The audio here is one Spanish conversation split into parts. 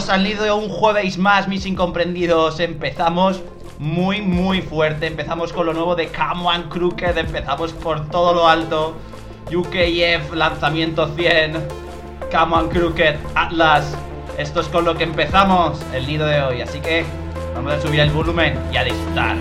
Salido un jueves más, mis incomprendidos. Empezamos muy, muy fuerte. Empezamos con lo nuevo de and Crooked. Empezamos por todo lo alto. UKF, lanzamiento 100. Camo and Crooked, Atlas. Esto es con lo que empezamos el nido de hoy. Así que vamos a subir el volumen y a disfrutar.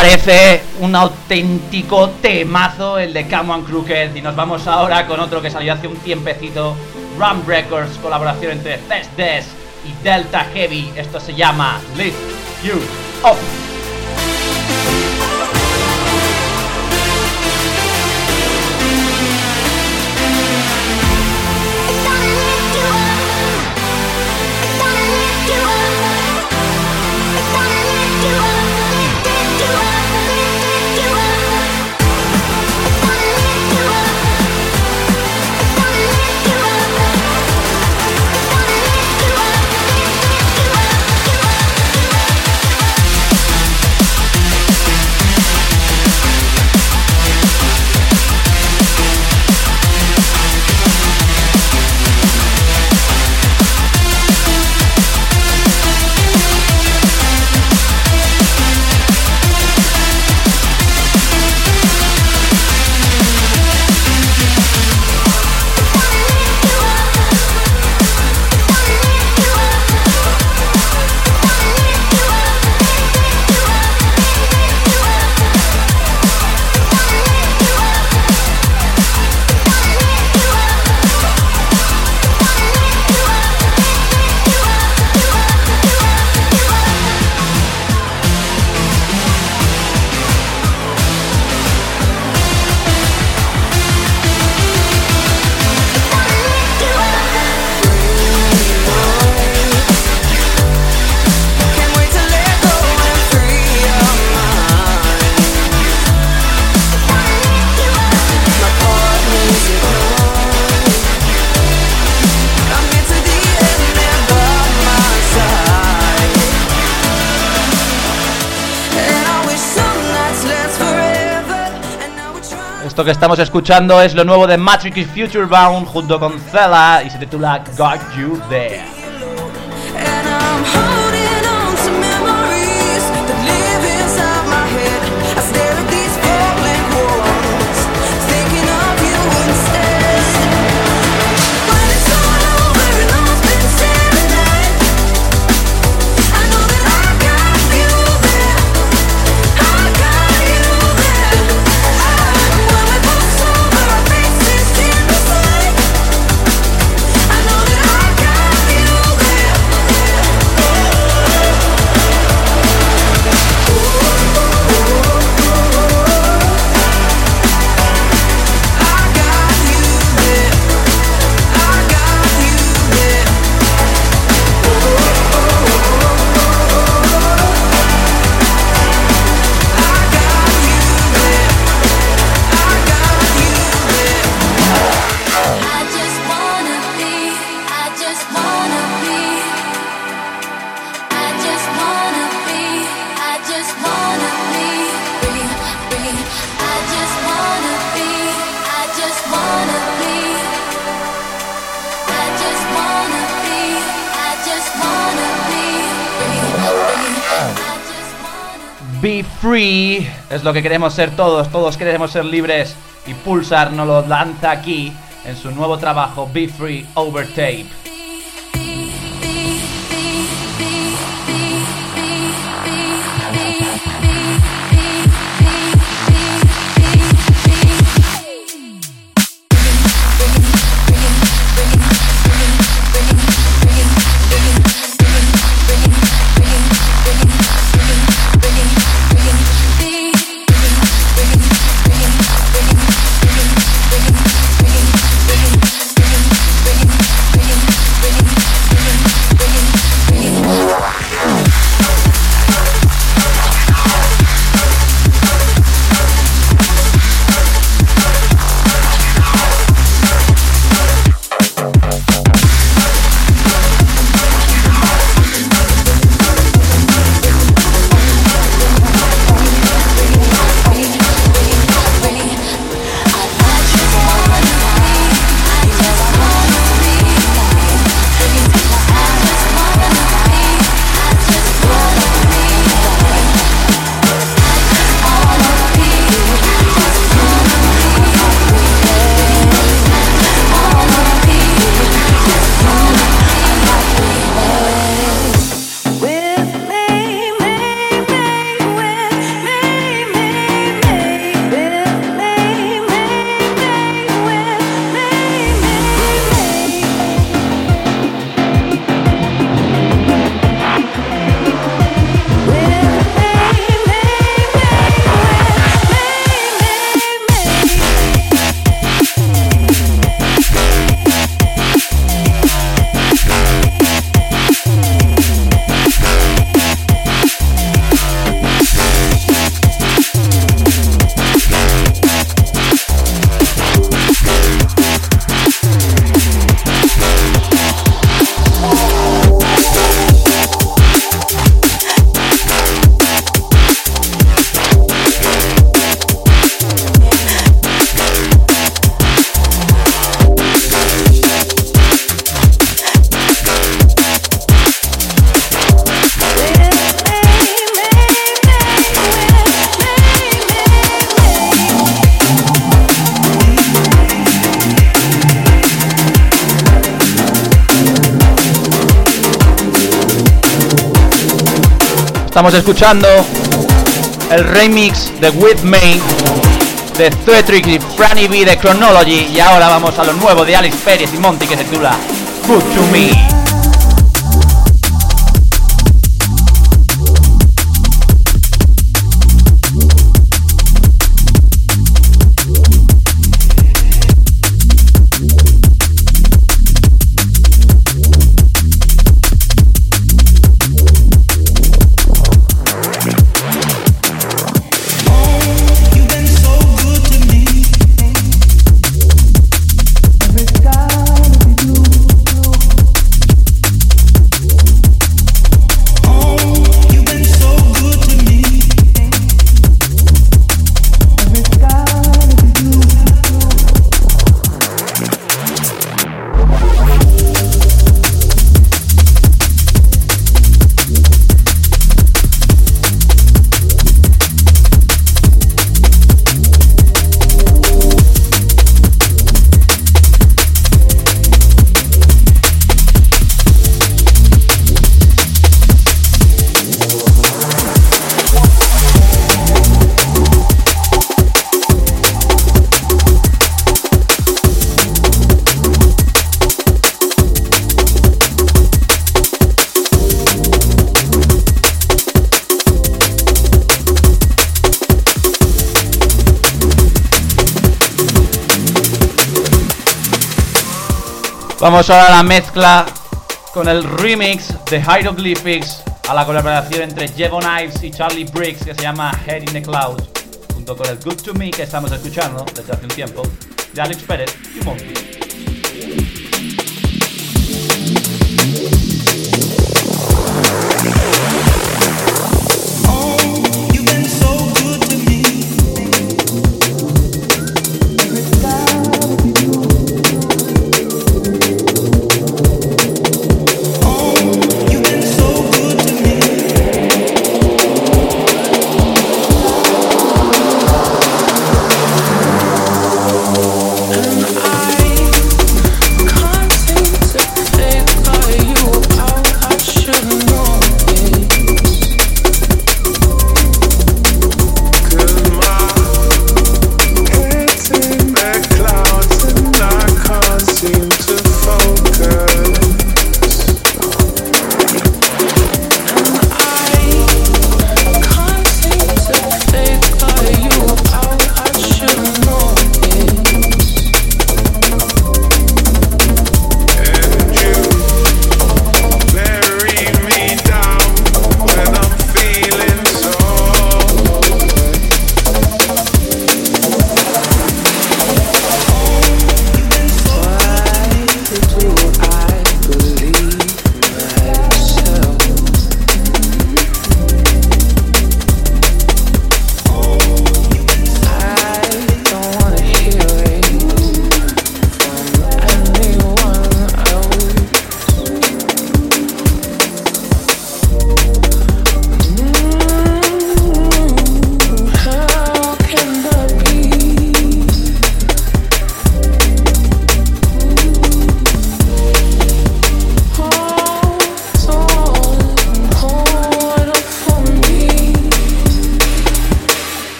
Parece? Un auténtico temazo el de Come On Crooked. Y nos vamos ahora con otro que salió hace un tiempecito. Rum Records, colaboración entre Fest y Delta Heavy. Esto se llama Lift You Up. Que estamos escuchando es lo nuevo de Matrix Future Bound junto con Zella y se titula Got You There. Es lo que queremos ser todos, todos queremos ser libres y Pulsar nos lo lanza aquí en su nuevo trabajo Be Free Overtape. Estamos escuchando el remix de With Me de Theatric y Franny B de Chronology. Y ahora vamos a lo nuevo de Alex Pérez y Monty que se titula Good to Me. Vamos ahora a la mezcla con el remix de Hieroglyphics a la colaboración entre Jevon Ives y Charlie Briggs que se llama Head in the Clouds, junto con el Good to Me que estamos escuchando desde hace un tiempo, de Alex Pérez y Monkey.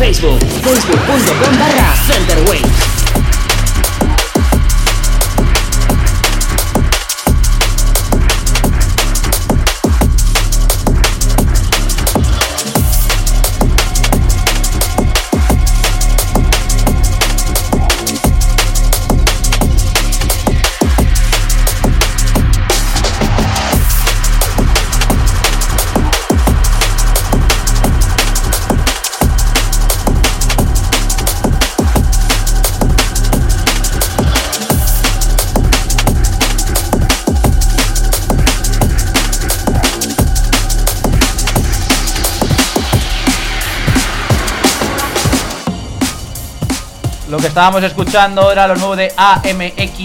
Facebook, facebook.com barra Centerwave. Estábamos escuchando era lo nuevo de AMX,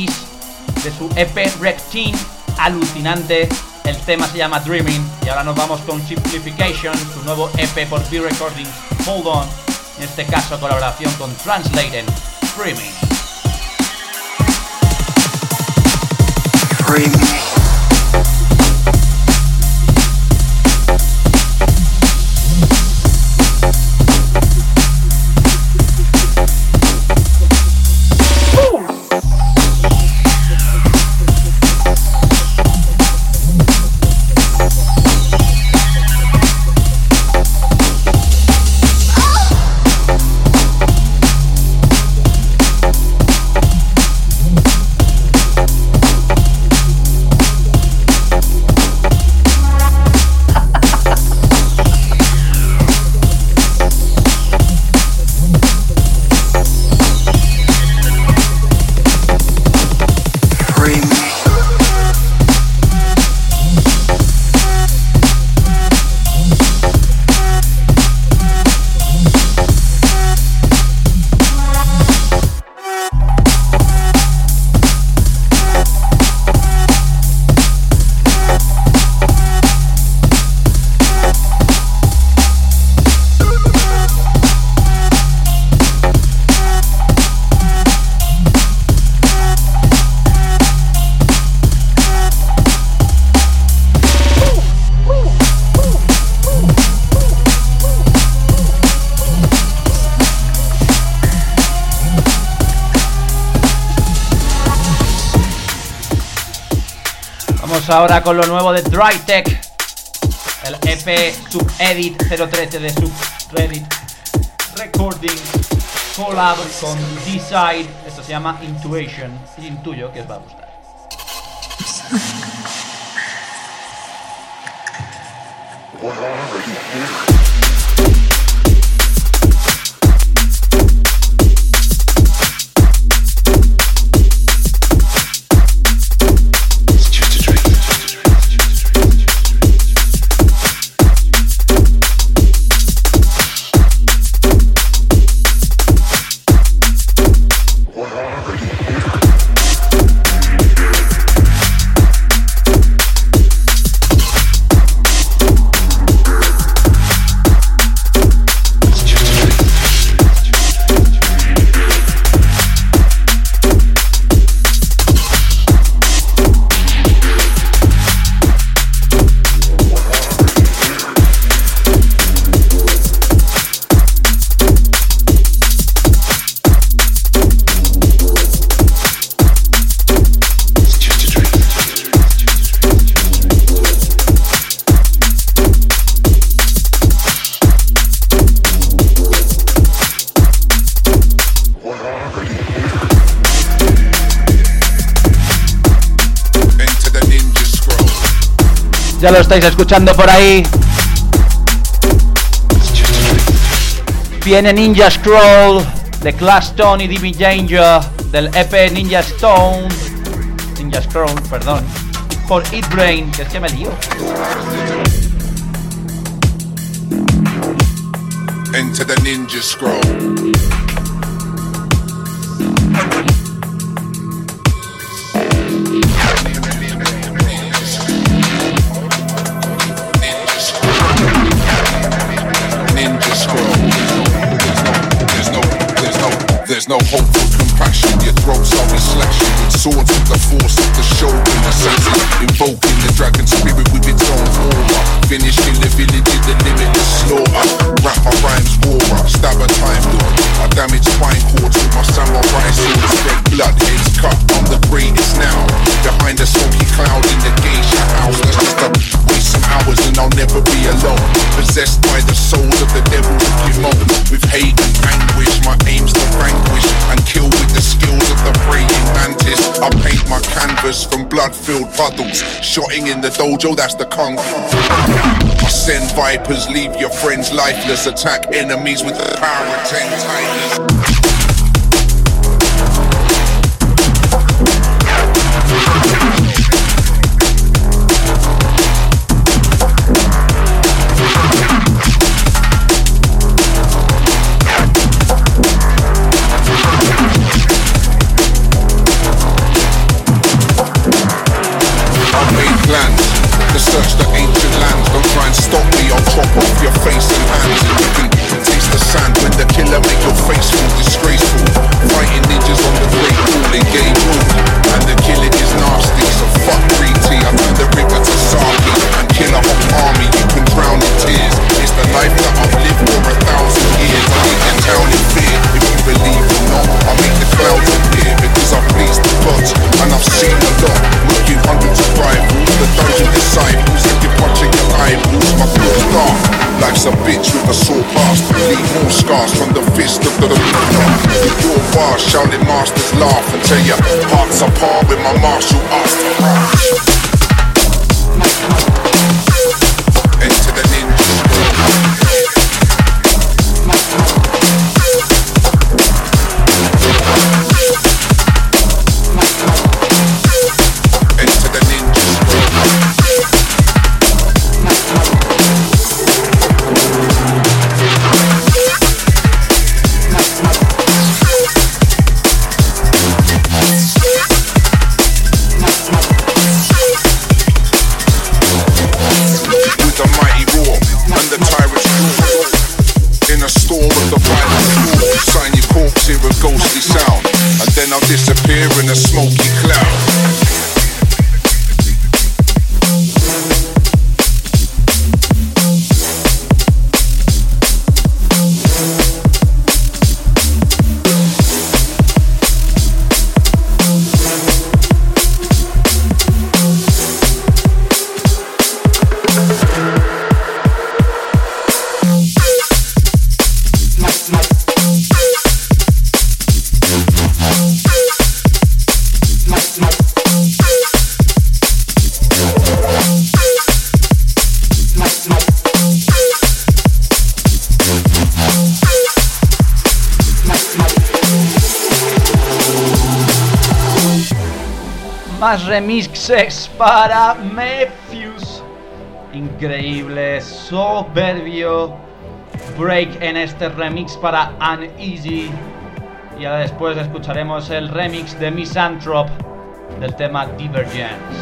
de su EP Rectine, alucinante. El tema se llama Dreaming. Y ahora nos vamos con Simplification, su nuevo EP por B Recording, Hold On. En este caso, colaboración con Translaten, Dreaming. Dreaming. Ahora con lo nuevo de Drytech. El EP Subedit 013 de Subreddit Recording collab con D-Side. Esto se llama Intuition. intuyo que os va a gustar. Ya lo estáis escuchando por ahí. Viene Ninja Scroll de Class Stone y Divi Danger del EP Ninja Stone. Ninja Scroll, perdón. Por Eat Brain, que es que me lío. Enter the Ninja Scroll. swords the force of the show. The sense of invoke blood-filled puddles. Shotting in the dojo, that's the kung fu. Send vipers, leave your friends lifeless. Attack enemies with the power of ten tigers. It's on par with my martial art. Para Mephius. Increíble, soberbio break en este remix para Uneasy. Y ahora después escucharemos el remix de Misanthrope del tema Divergence.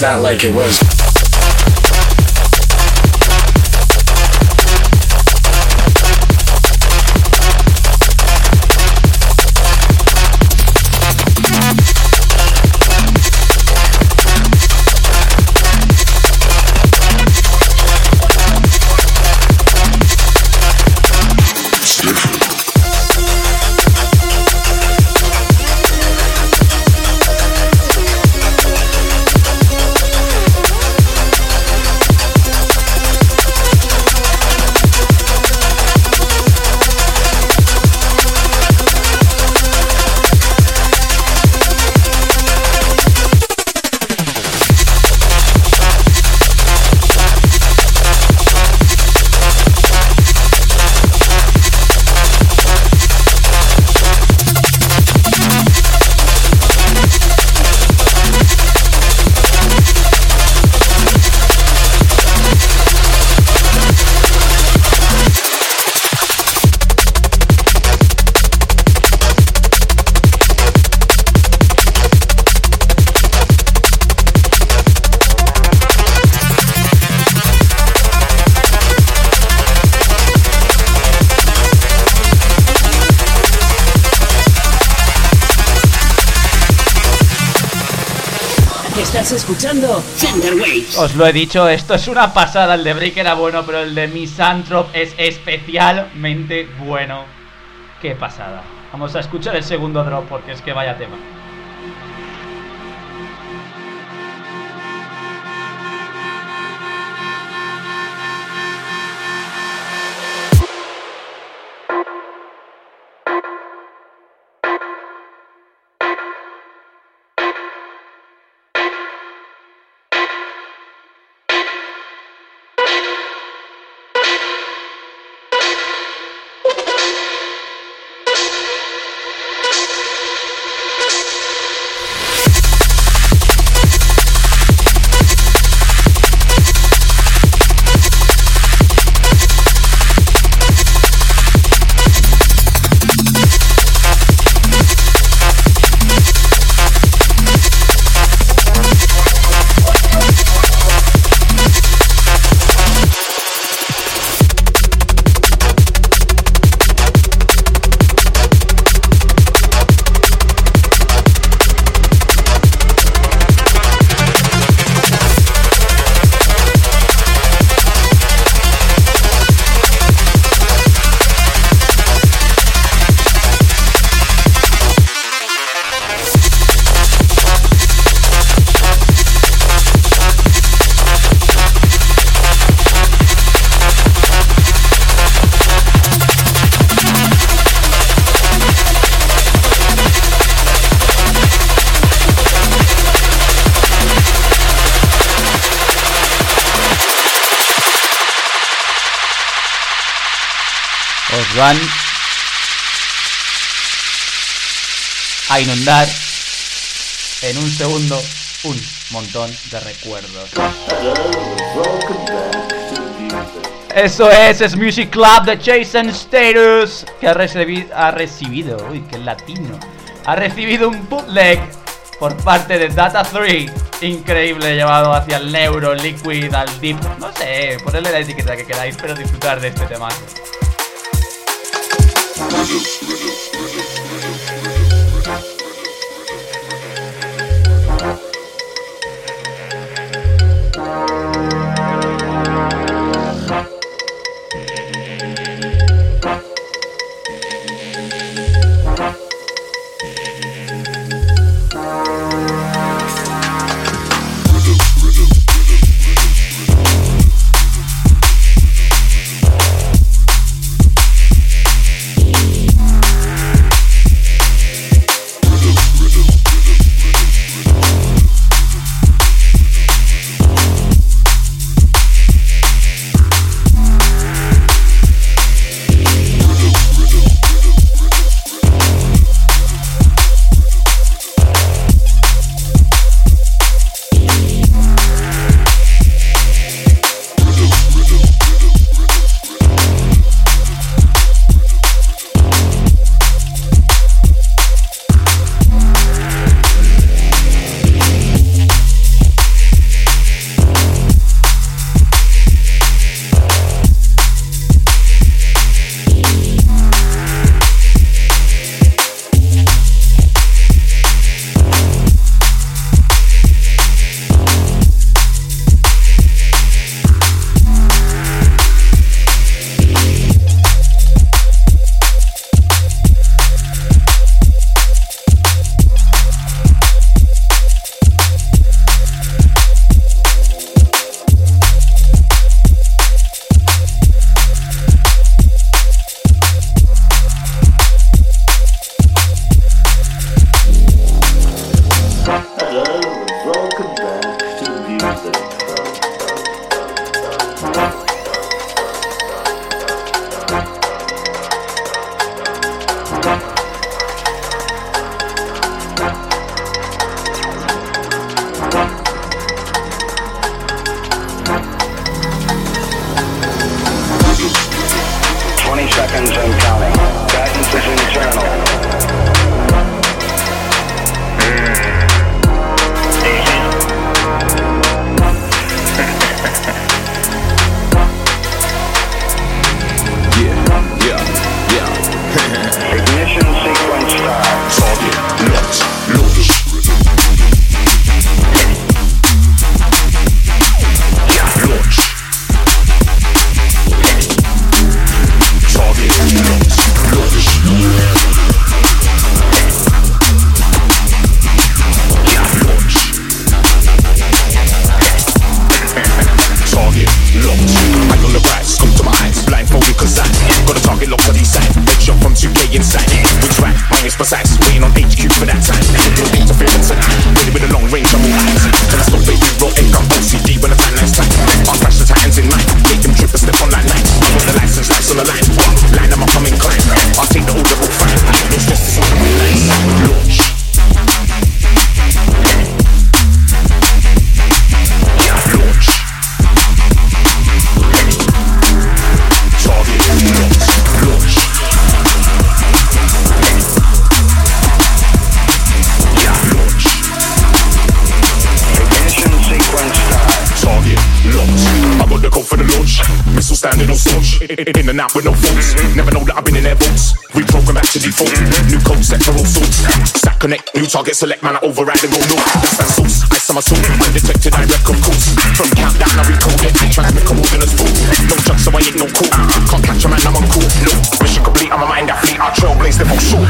Like it was. Estás escuchando Center Waves. Os lo he dicho, esto es una pasada. El de Break era bueno, pero el de Misanthrope es especialmente bueno. Qué pasada. Vamos a escuchar el segundo drop porque es que vaya tema. Os van a inundar en un segundo un montón de recuerdos. Eso es, es Music Club de Jason Status, que ha, recibi- ha recibido, uy, qué latino, ha recibido un bootleg por parte de Data 3, increíble, llevado hacia el Neuro, Liquid, al Deep, no sé, ponerle la etiqueta que queráis, pero disfrutar de este tema. reduce, reduce, reduce. Default. New code set for all sorts. Stack connect. New target select. Man, I override and go no. That's that sauce. I on my soul. Undetected, I wreck of course. From countdown, I recode it. Transmit coordinates full. No judge, so I ain't no cool. Can't catch a man, I'm on cool. No. Mission complete. I'm a mind that fleet. I trailblaze them all short.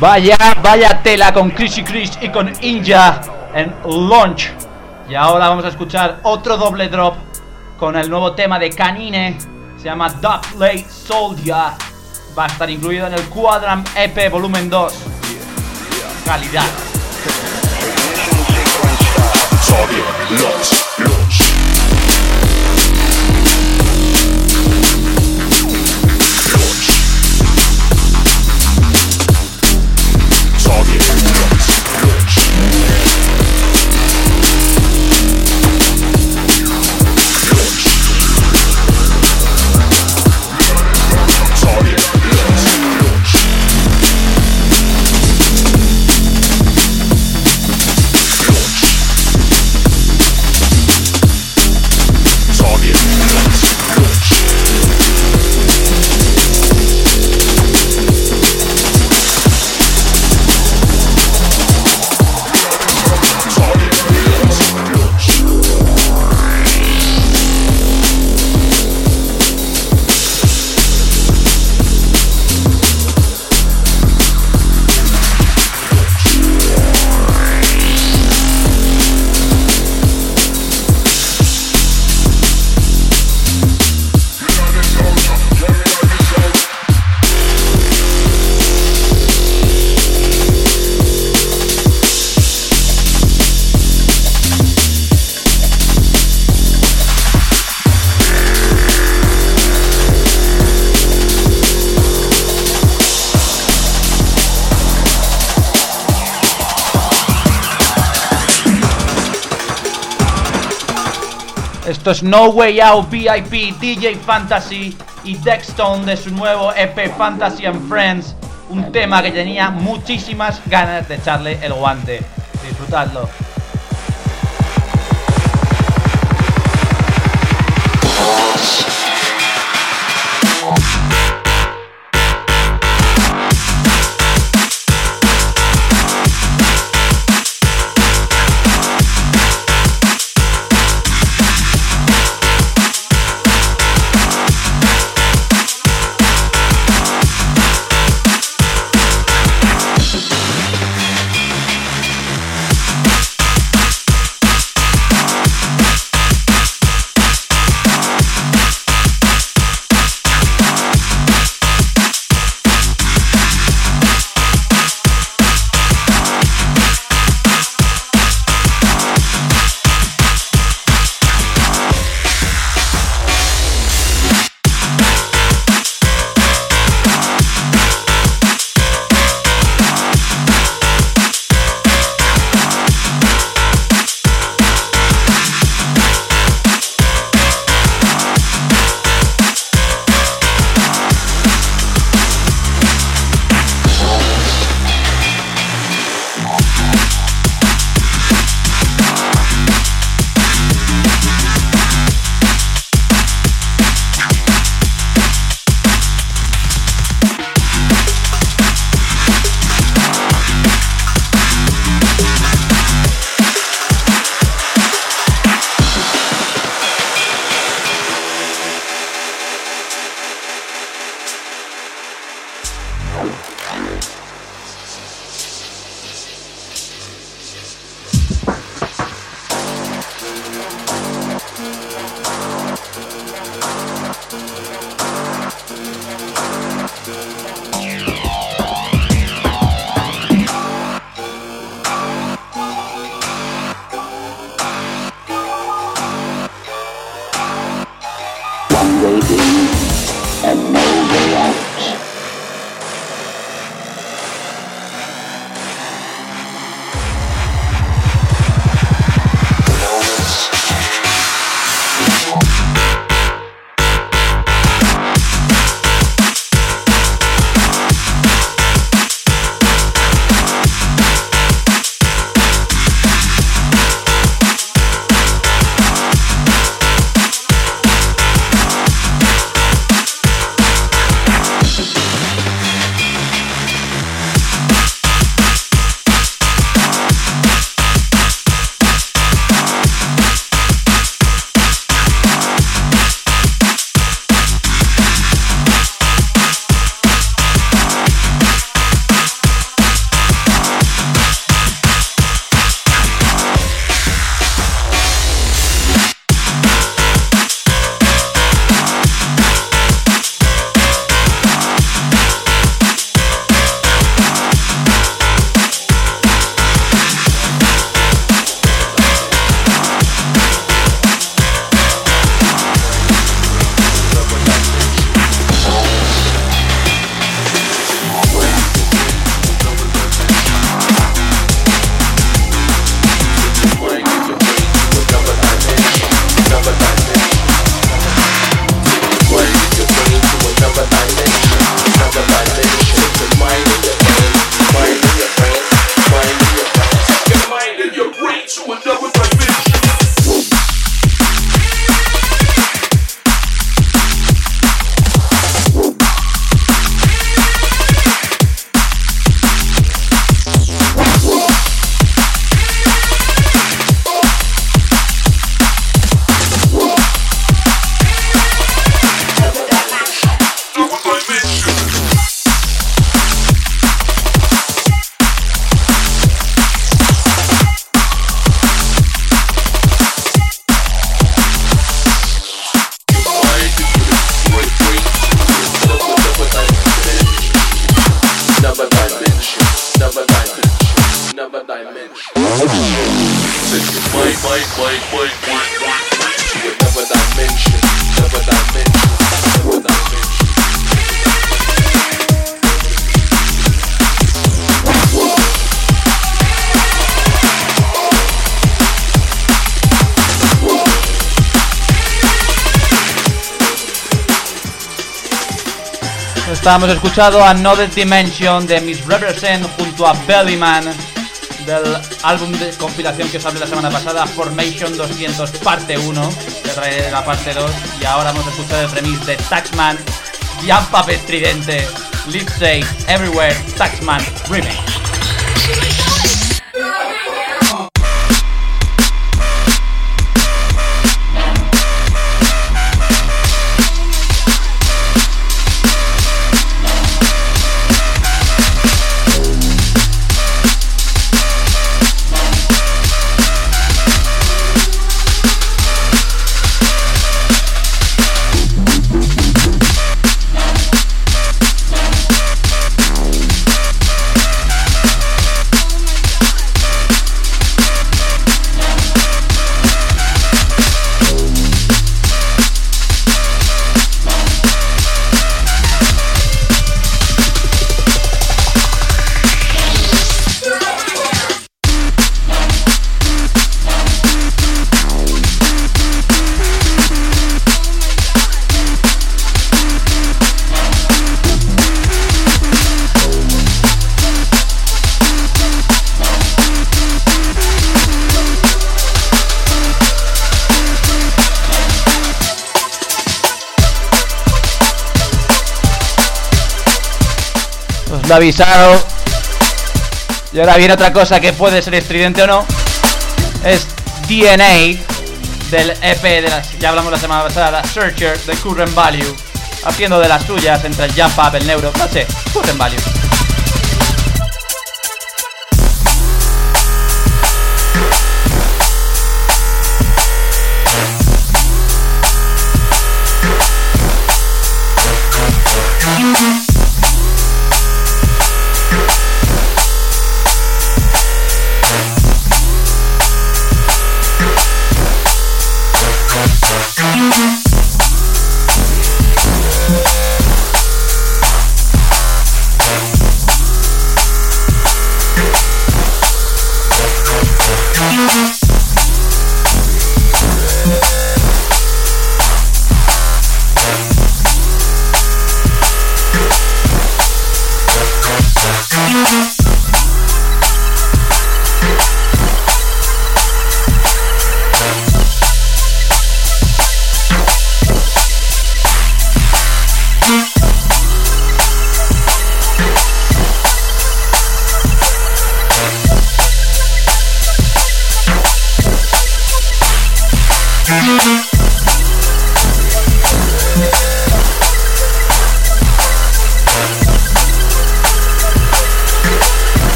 Vaya, vaya tela con Chrissy Chris y con Inja en Launch. Y ahora vamos a escuchar otro doble drop con el nuevo tema de Canine. Se llama Late Soldier. Va a estar incluido en el Quadrant EP Volumen 2. Calidad. Es No Way Out VIP, DJ Fantasy y Dexstone de su nuevo EP Fantasy and Friends. Un tema que tenía muchísimas ganas de echarle el guante. Disfrutadlo. Estábamos escuchando Another Dimension de Miss Represent junto a Bellyman del álbum de compilación que os hablé la semana pasada, Formation 200 parte 1, que trae la parte 2, y ahora hemos escuchado el remix de Taxman, Jump Up Estridente, Live Everywhere, Taxman Remix. Avisado. Y ahora viene otra cosa que puede ser estridente o no. Es DNA del EP de las, ya hablamos la semana pasada, Searcher de Current Value. Haciendo de las suyas entre el Jump Up, el Neuro, no sé, Current Value.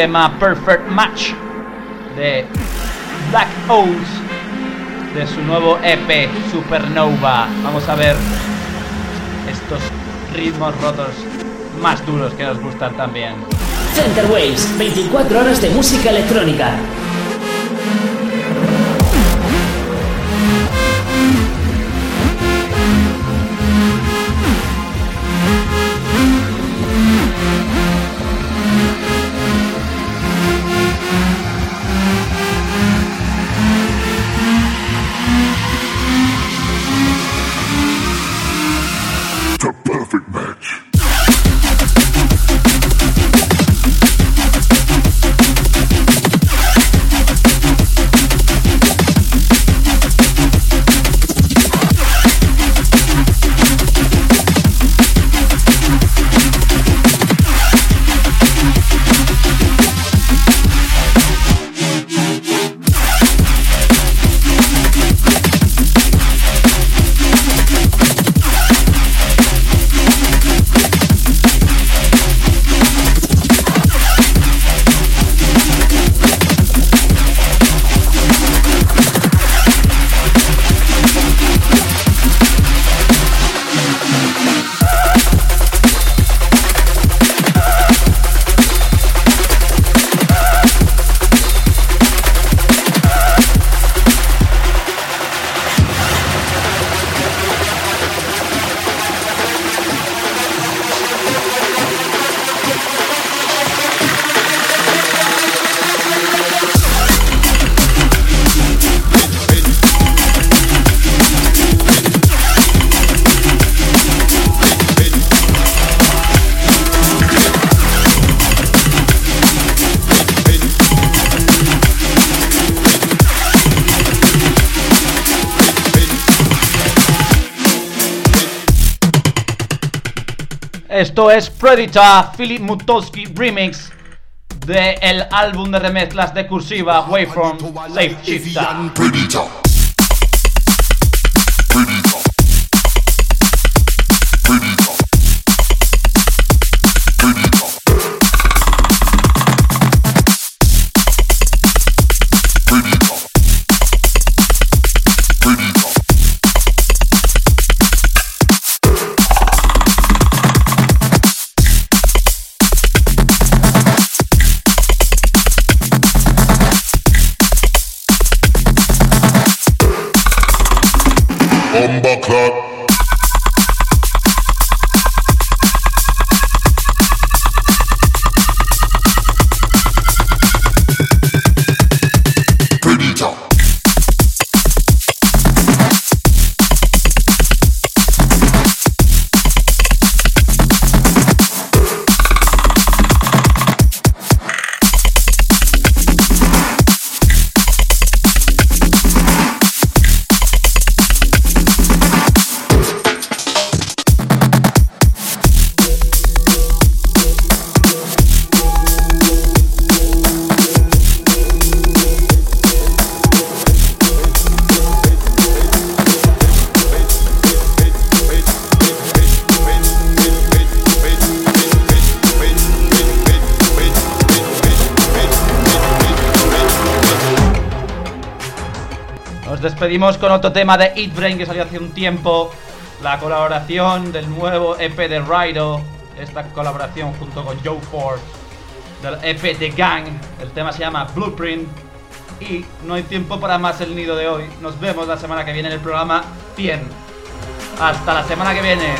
Tema Perfect Match de Black Oats de su nuevo EP Supernova. Vamos a ver estos ritmos rotos más duros que nos gustan también. Center Waves, 24 horas de música electrónica. Esto es Predator Philip Mutowski Remix de el álbum de remezclas de cursiva Waveform Safe Shifter. bumper clock. Despedimos con otro tema de Eat Brain que salió hace un tiempo. La colaboración del nuevo EP de Raido. Esta colaboración junto con Joe Ford del EP de Gang. El tema se llama Blueprint. Y no hay tiempo para más el nido de hoy. Nos vemos la semana que viene en el programa 100. Hasta la semana que viene.